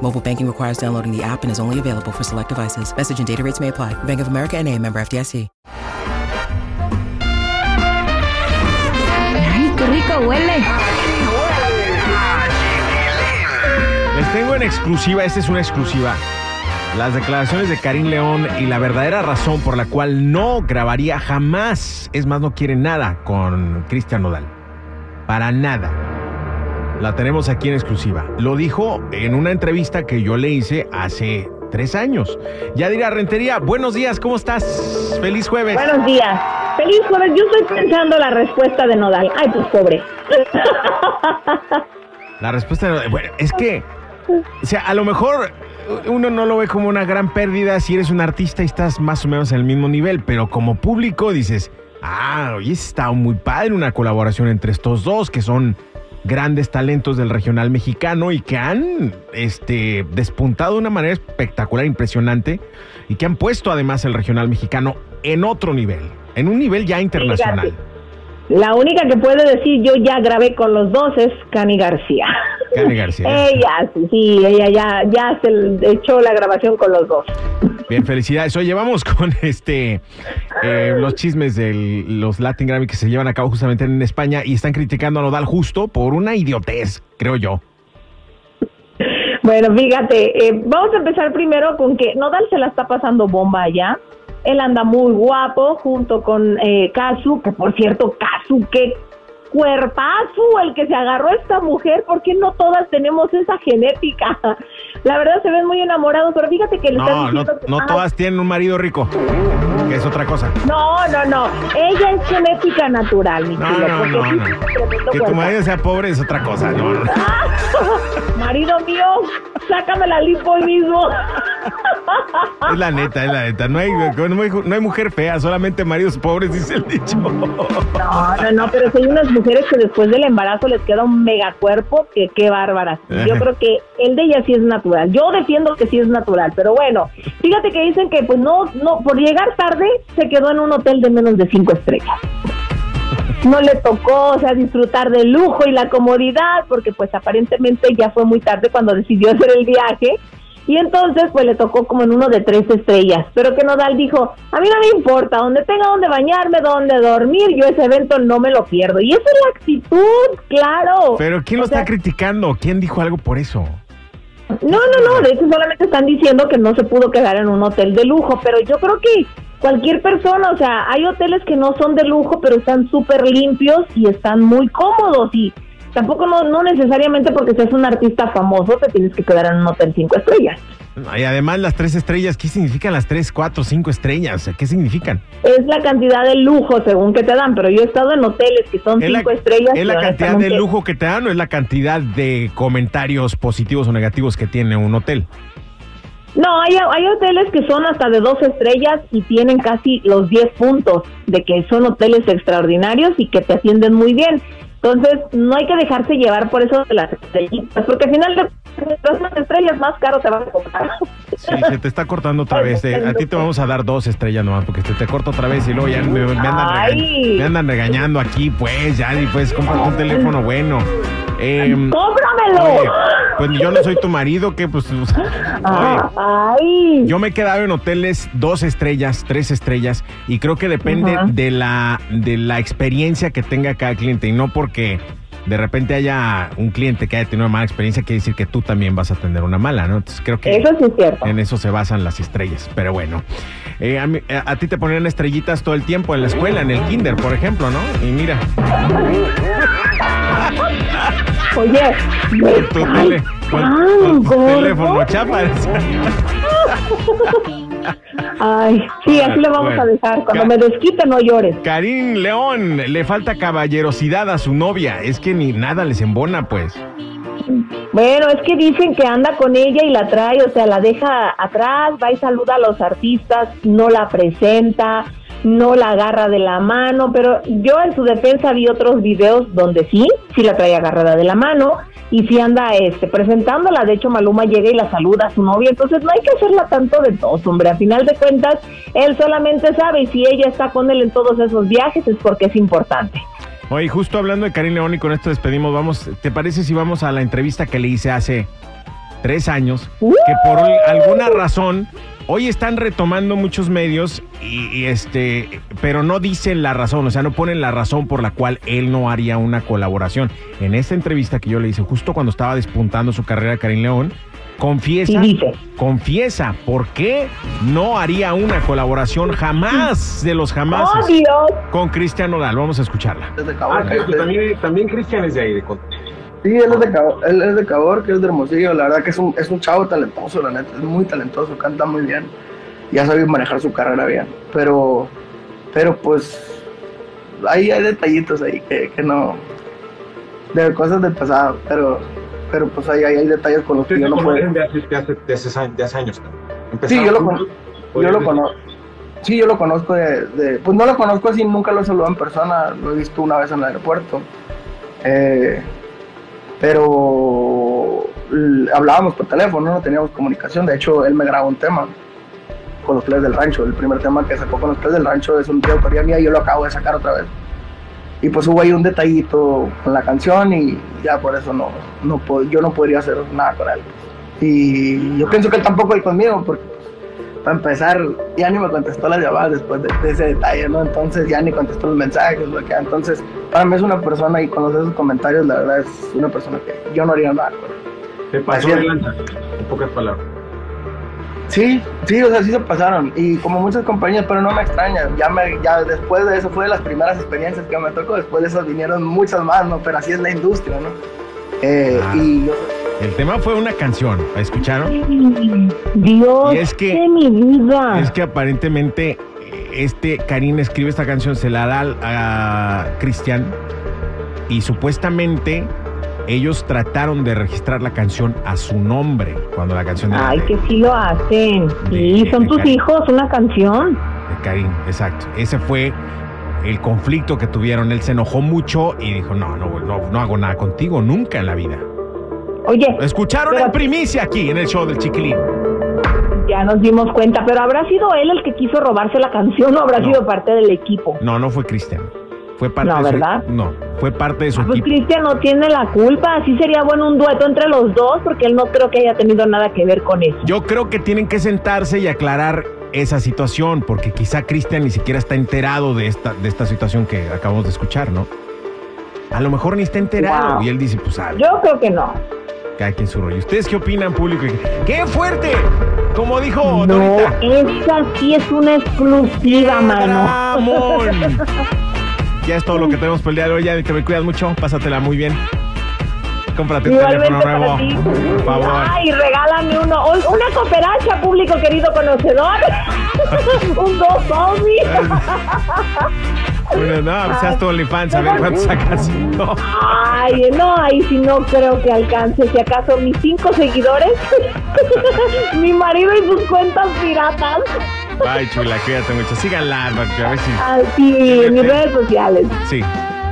Mobile banking requires downloading the app and is only available for select devices. Message and data rates may apply. Bank of America and a member FDIC. Ay, qué rico huele. Les tengo en exclusiva, esta es una exclusiva. Las declaraciones de Karim León y la verdadera razón por la cual no grabaría jamás, es más, no quiere nada con Cristian Nodal. Para nada. La tenemos aquí en exclusiva. Lo dijo en una entrevista que yo le hice hace tres años. Ya dirá Rentería, buenos días, ¿cómo estás? Feliz jueves. Buenos días. Feliz jueves. Yo estoy pensando la respuesta de Nodal. Ay, pues pobre. La respuesta, bueno, es que, o sea, a lo mejor uno no lo ve como una gran pérdida si eres un artista y estás más o menos en el mismo nivel, pero como público dices, ah, oye, está muy padre una colaboración entre estos dos que son grandes talentos del regional mexicano y que han este, despuntado de una manera espectacular, impresionante, y que han puesto además el regional mexicano en otro nivel, en un nivel ya internacional. La única que puede decir yo ya grabé con los dos es Cani García. Cani García. ella, sí, sí, ella ya, ya se echó la grabación con los dos. Bien, felicidades. Oye, vamos con este eh, los chismes de los Latin Grammy que se llevan a cabo justamente en España y están criticando a Nodal justo por una idiotez, creo yo. Bueno, fíjate, eh, vamos a empezar primero con que Nodal se la está pasando bomba allá. Él anda muy guapo junto con eh, Kazu, que por cierto, Kazu, qué cuerpazo el que se agarró esta mujer, porque no todas tenemos esa genética. La verdad se ven muy enamorados, pero fíjate que le están No, no, que- no Ah, todas tienen un marido rico, que es otra cosa. No, no, no. Ella es genética natural, mi No, no, no, sí no. Que tu marido sea pobre es otra cosa, no, no. Marido mío, sácame la lipo hoy mismo. Es la neta, es la neta. No hay, no hay, mujer fea, solamente maridos pobres, dice el dicho. No, no, no, pero si hay unas mujeres que después del embarazo les queda un megacuerpo que qué bárbaras. Yo creo que el de ella sí es natural. Yo defiendo que sí es natural, pero bueno, fíjate que dicen que pues no, no, por llegar tarde se quedó en un hotel de menos de cinco estrellas. No le tocó, o sea, disfrutar del lujo y la comodidad, porque pues aparentemente ya fue muy tarde cuando decidió hacer el viaje. Y entonces, pues le tocó como en uno de tres estrellas. Pero que Nodal dijo, a mí no me importa, donde tenga donde bañarme, donde dormir, yo ese evento no me lo pierdo. Y esa es la actitud, claro. Pero ¿quién lo sea, está criticando? ¿Quién dijo algo por eso? No, no, no, de hecho solamente están diciendo que no se pudo quedar en un hotel de lujo, pero yo creo que cualquier persona, o sea, hay hoteles que no son de lujo, pero están súper limpios y están muy cómodos y tampoco no, no necesariamente porque seas un artista famoso te tienes que quedar en un hotel cinco estrellas. Y además las tres estrellas, ¿qué significan las tres, cuatro, cinco estrellas? ¿Qué significan? Es la cantidad de lujo según que te dan, pero yo he estado en hoteles que son ¿Es la, cinco estrellas. ¿Es la cantidad de lujo que te dan o es la cantidad de comentarios positivos o negativos que tiene un hotel? No, hay, hay hoteles que son hasta de dos estrellas y tienen casi los 10 puntos de que son hoteles extraordinarios y que te atienden muy bien. Entonces, no hay que dejarse llevar por eso de las estrellitas, porque al final de las estrellas más caro te van a cobrar. Sí, se te está cortando otra vez. eh. A ti te vamos a dar dos estrellas nomás porque se te corta otra vez y luego ya me, me andan, Ay. regañ- me andan regañando aquí, pues ya, y pues cómprate un teléfono bueno. Em, ¡Cómpramelo! oye, pues yo no soy tu marido, que pues... Oye, Ah, ¡Ay! Yo me he quedado en hoteles dos estrellas, tres estrellas, y creo que depende de la de la experiencia que tenga cada cliente, y no porque de repente haya un cliente que haya tenido una mala experiencia, quiere decir que tú también vas a tener una mala, ¿no? Entonces creo que Eso sí es cierto. en eso se basan las estrellas, pero bueno. Eh, a, mí- a- a ti te ponían estrellitas todo el tiempo en la escuela, en el kinder, por ejemplo, ¿no? Y mira, Oye, me tu, tele- con- tu teléfono chapa. Ay, sí, así lo vamos Bueno. a dejar. Cuando me desquite, no llores. Karim León, le falta caballerosidad a su novia. Es que ni nada les embona, pues. Bueno, es que dicen que anda con ella y la trae, o sea, la deja atrás, va y saluda a los artistas, no la presenta, no la agarra de la mano, pero yo en su defensa vi otros videos donde sí, sí la trae agarrada de la mano y sí anda este presentándola, de hecho Maluma llega y la saluda a su novia, entonces no hay que hacerla tanto de tos, hombre, a final de cuentas él solamente sabe y si ella está con él en todos esos viajes es porque es importante. Oye, justo hablando de Karim León y con esto despedimos, vamos, ¿te parece si vamos a la entrevista que le hice hace tres años? Uh. Que por alguna razón hoy están retomando muchos medios y, y este, pero no dicen la razón, o sea, no ponen la razón por la cual él no haría una colaboración. En esta entrevista que yo le hice, justo cuando estaba despuntando su carrera Karim León, confiesa, Y dice. confiesa por qué no haría una colaboración jamás de los jamás ¡Oh, con Cristian Nodal. Vamos a escucharla. Que- también, también Cristian es de ahí, de Sí, él es de Cabor, él es de Cabor, que es de Hermosillo. La verdad que es un, es un chavo talentoso, la neta, es muy talentoso, canta muy bien. Ya sabe manejar su carrera bien. Pero, pero pues, ahí hay detallitos ahí que, que no. De cosas del pasado, pero, pero pues ahí, ahí hay detalles con los que yo no puedo. de hace, de hace, de hace, de hace años. Sí, yo lo, con- yo lo conozco. Sí, yo lo conozco de, de- Pues no lo conozco así, nunca lo he saludado en persona, lo he visto una vez en el aeropuerto. Eh, pero hablábamos por teléfono, no teníamos comunicación. De hecho, él me grabó un tema con los Players del Rancho. El primer tema que sacó con los Players del Rancho es un de autoría mía y yo lo acabo de sacar otra vez. Y pues hubo ahí un detallito con la canción y ya por eso no, no yo no podría hacer nada con él. Y yo pienso que él tampoco él conmigo, porque para empezar ya ni me contestó las llamadas después de, de ese detalle, ¿no? Entonces ya ni contestó los mensajes, lo que Entonces, para mí es una persona y conocer sus comentarios, la verdad es una persona que yo no haría nada con. Te pasó de lanza, en pocas palabras. Sí, sí, o sea, sí se pasaron. Y como muchas compañías, pero no me extraña. Ya, me, ya después de eso fue de las primeras experiencias que me tocó. Después de esas vinieron muchas más, ¿no? Pero así es la industria, ¿no? Eh, Ah. Y yo, El tema fue una canción, ¿la escucharon? Dios Y es que- de mi vida. Es que aparentemente eh, este Karim escribe esta canción, se la da a Cristian y supuestamente ellos trataron de registrar la canción a su nombre cuando la canción era Ay, de, que sí lo hacen. De- Sí, son de tus hijos, una canción. de Karim, exacto. Ese fue el conflicto que tuvieron. Él se enojó mucho y dijo, no, no, no, no hago nada contigo nunca en la vida. Oye, Escucharon Pero- en primicia aquí en el show del Chiquilín. ya nos dimos cuenta, pero ¿habrá sido él el que quiso robarse la canción o habrá No. sido parte del equipo? No, no fue Cristian. Fue parte No, de su ¿verdad? No, fue parte de su Ah, Pues equipo. Cristian no tiene la culpa, así sería bueno un dueto entre los dos, porque él no creo que haya tenido nada que ver con eso. Yo creo que tienen que sentarse y aclarar esa situación, porque quizá Cristian ni siquiera está enterado de esta, de esta situación que acabamos de escuchar, ¿no? A lo mejor ni está enterado. Wow. Y él dice, pues, ah, Yo creo que no. cada quien su rollo. ¿Ustedes qué opinan, público? ¡Qué fuerte! Como dijo No, Dorita. esa sí es una exclusiva, mano. Ya es todo lo que tenemos por el día de hoy. Ya te me cuidas mucho. Pásatela muy bien. Cómprate un teléfono nuevo. para ti. Por favor. Ay, regálame Una cooperacha, público querido conocedor. un GoFundMe. Bueno, no, seas tu OnlyFans, a ver cuánto sacas. No. Ay, no, ahí sí no creo que alcance. Si acaso mis cinco seguidores, mi marido y sus cuentas piratas. Ay, chula, cuídate mucho. Síganla, porque a ver si. Así, en mis redes sociales. Sí,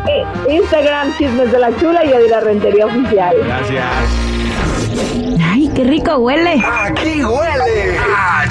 Eh, Instagram, Chismes de la Chula y Adira Rentería Oficial. gracias. Ay, qué rico huele. Aquí huele a